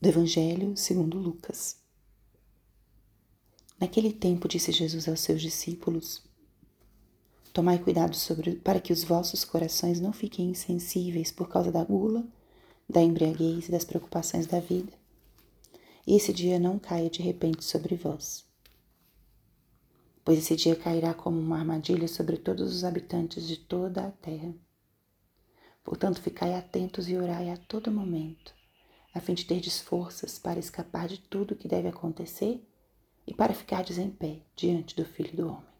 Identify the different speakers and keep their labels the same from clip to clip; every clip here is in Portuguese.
Speaker 1: do Evangelho segundo Lucas. Naquele tempo disse Jesus aos seus discípulos: Tomai cuidado sobre, para que os vossos corações não fiquem insensíveis por causa da gula, da embriaguez e das preocupações da vida. E esse dia não caia de repente sobre vós. Pois esse dia cairá como uma armadilha sobre todos os habitantes de toda a terra. Portanto, ficai atentos e orai a todo momento a fim de terdes forças para escapar de tudo o que deve acontecer e para ficardes em pé diante do Filho do Homem.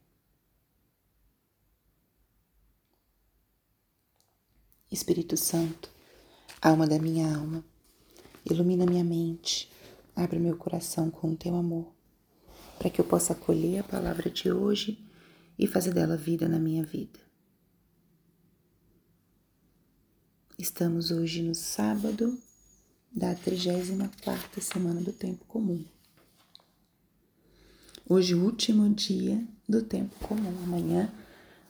Speaker 1: Espírito Santo, alma da minha alma, ilumina minha mente, abre meu coração com o teu amor, para que eu possa acolher a palavra de hoje e fazer dela vida na minha vida. Estamos hoje no sábado da 34 semana do tempo comum. Hoje, o último dia do tempo comum. Amanhã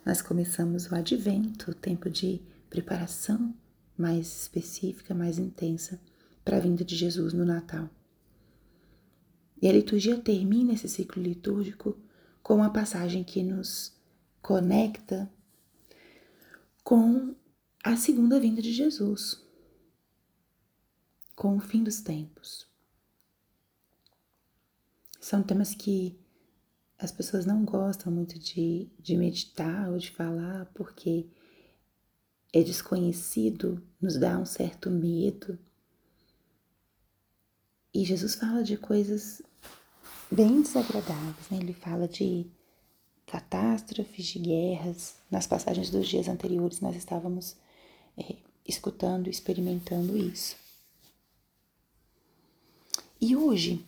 Speaker 1: nós começamos o advento, o tempo de preparação mais específica, mais intensa para a vinda de Jesus no Natal. E a liturgia termina esse ciclo litúrgico com uma passagem que nos conecta com a segunda vinda de Jesus, com o fim dos tempos. São temas que as pessoas não gostam muito de, de meditar ou de falar porque é desconhecido, nos dá um certo medo. E Jesus fala de coisas bem desagradáveis, né? Ele fala de catástrofes, de guerras. Nas passagens dos dias anteriores nós estávamos é, escutando, experimentando isso. E hoje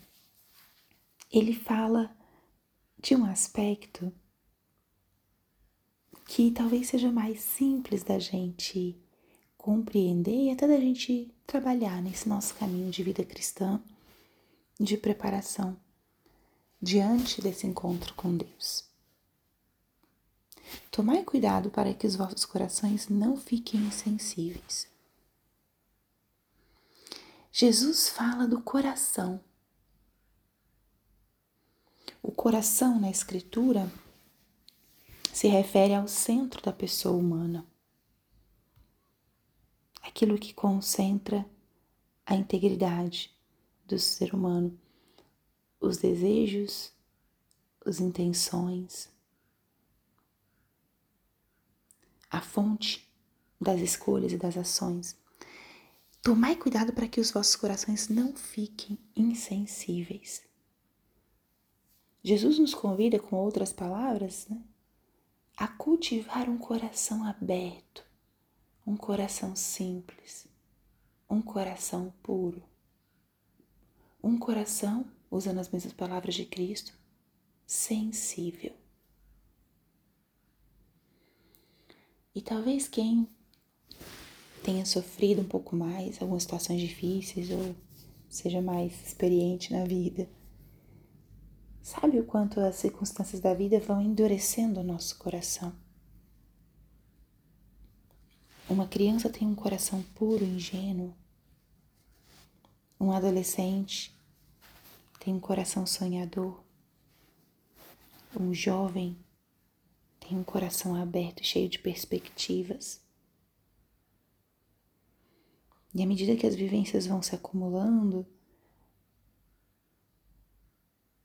Speaker 1: ele fala de um aspecto que talvez seja mais simples da gente compreender e até da gente trabalhar nesse nosso caminho de vida cristã, de preparação diante desse encontro com Deus. Tomai cuidado para que os vossos corações não fiquem insensíveis. Jesus fala do coração. O coração na Escritura se refere ao centro da pessoa humana, aquilo que concentra a integridade do ser humano, os desejos, as intenções, a fonte das escolhas e das ações. Tomai cuidado para que os vossos corações não fiquem insensíveis. Jesus nos convida, com outras palavras, né, a cultivar um coração aberto, um coração simples, um coração puro, um coração, usando as mesmas palavras de Cristo, sensível. E talvez quem tenha sofrido um pouco mais algumas situações difíceis ou seja mais experiente na vida, sabe o quanto as circunstâncias da vida vão endurecendo o nosso coração. Uma criança tem um coração puro, ingênuo. Um adolescente tem um coração sonhador. Um jovem tem um coração aberto, cheio de perspectivas. E à medida que as vivências vão se acumulando,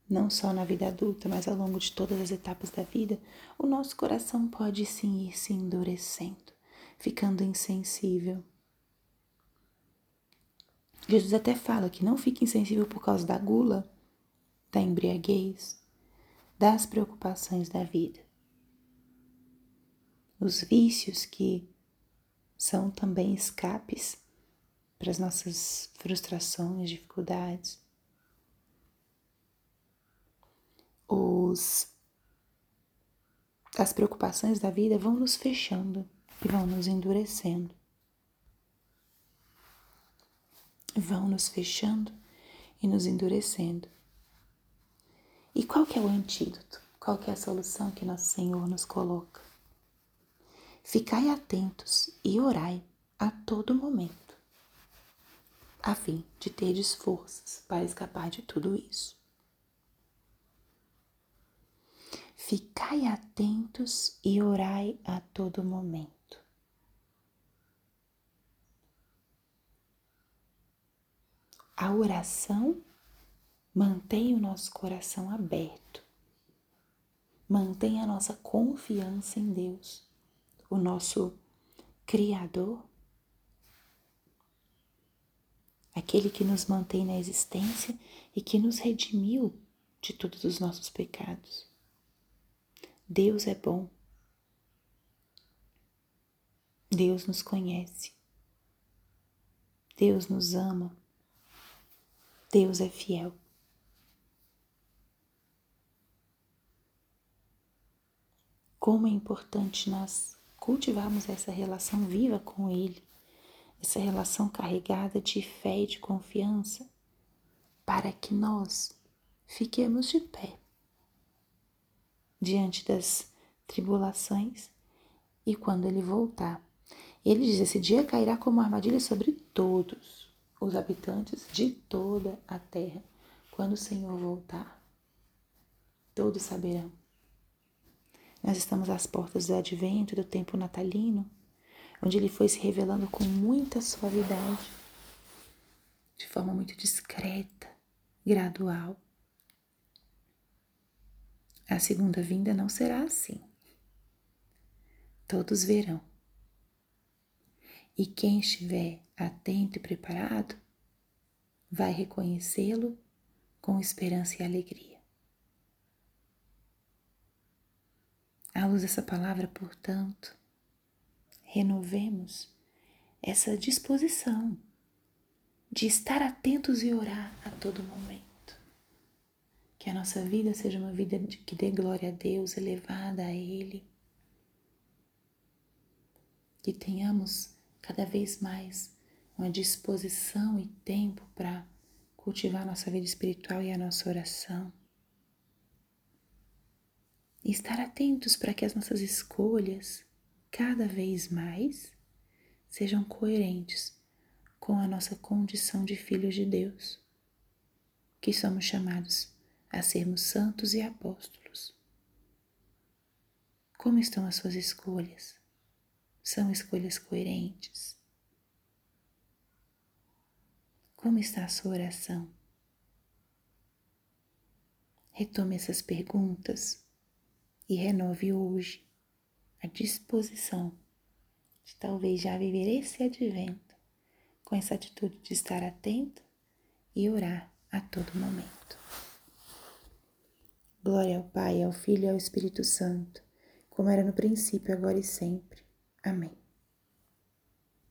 Speaker 1: não só na vida adulta, mas ao longo de todas as etapas da vida, o nosso coração pode sim ir se endurecendo, ficando insensível. Jesus até fala que não fique insensível por causa da gula, da embriaguez, das preocupações da vida. Os vícios que são também escapes para as nossas frustrações, dificuldades. Os, as preocupações da vida vão nos fechando e vão nos endurecendo. Vão nos fechando e nos endurecendo. E qual que é o antídoto? Qual que é a solução que nosso Senhor nos coloca? Ficai atentos e orai a todo momento a fim de terdes forças para escapar de tudo isso. Ficai atentos e orai a todo momento. A oração mantém o nosso coração aberto, mantém a nossa confiança em Deus, o nosso Criador, aquele que nos mantém na existência e que nos redimiu de todos os nossos pecados. Deus é bom. Deus nos conhece. Deus nos ama. Deus é fiel. Como é importante nós cultivarmos essa relação viva com Ele, essa relação carregada de fé e de confiança, para que nós fiquemos de pé diante das tribulações e quando ele voltar. Ele diz: Esse dia cairá como armadilha sobre todos os habitantes de toda a terra. Quando o Senhor voltar, todos saberão. Nós estamos às portas do advento, do tempo natalino, onde ele foi se revelando com muita suavidade, de forma muito discreta, gradual. A segunda vinda não será assim. Todos verão. E quem estiver atento e preparado vai reconhecê-lo com esperança e alegria. À luz dessa palavra, portanto, renovemos essa disposição de estar atentos e orar a todo momento. Que a nossa vida seja uma vida que dê glória a Deus, elevada a Ele. Que tenhamos cada vez mais uma disposição e tempo para cultivar a nossa vida espiritual e a nossa oração. E estar atentos para que as nossas escolhas, cada vez mais, sejam coerentes com a nossa condição de filhos de Deus, que somos chamados a sermos santos e apóstolos. Como estão as suas escolhas? São escolhas coerentes? Como está a sua oração? Retome essas perguntas e renove hoje a disposição de talvez já viver esse advento com essa atitude de estar atento e orar a todo momento. Glória ao Pai, ao Filho e ao Espírito Santo, como era no princípio, agora e sempre. Amém.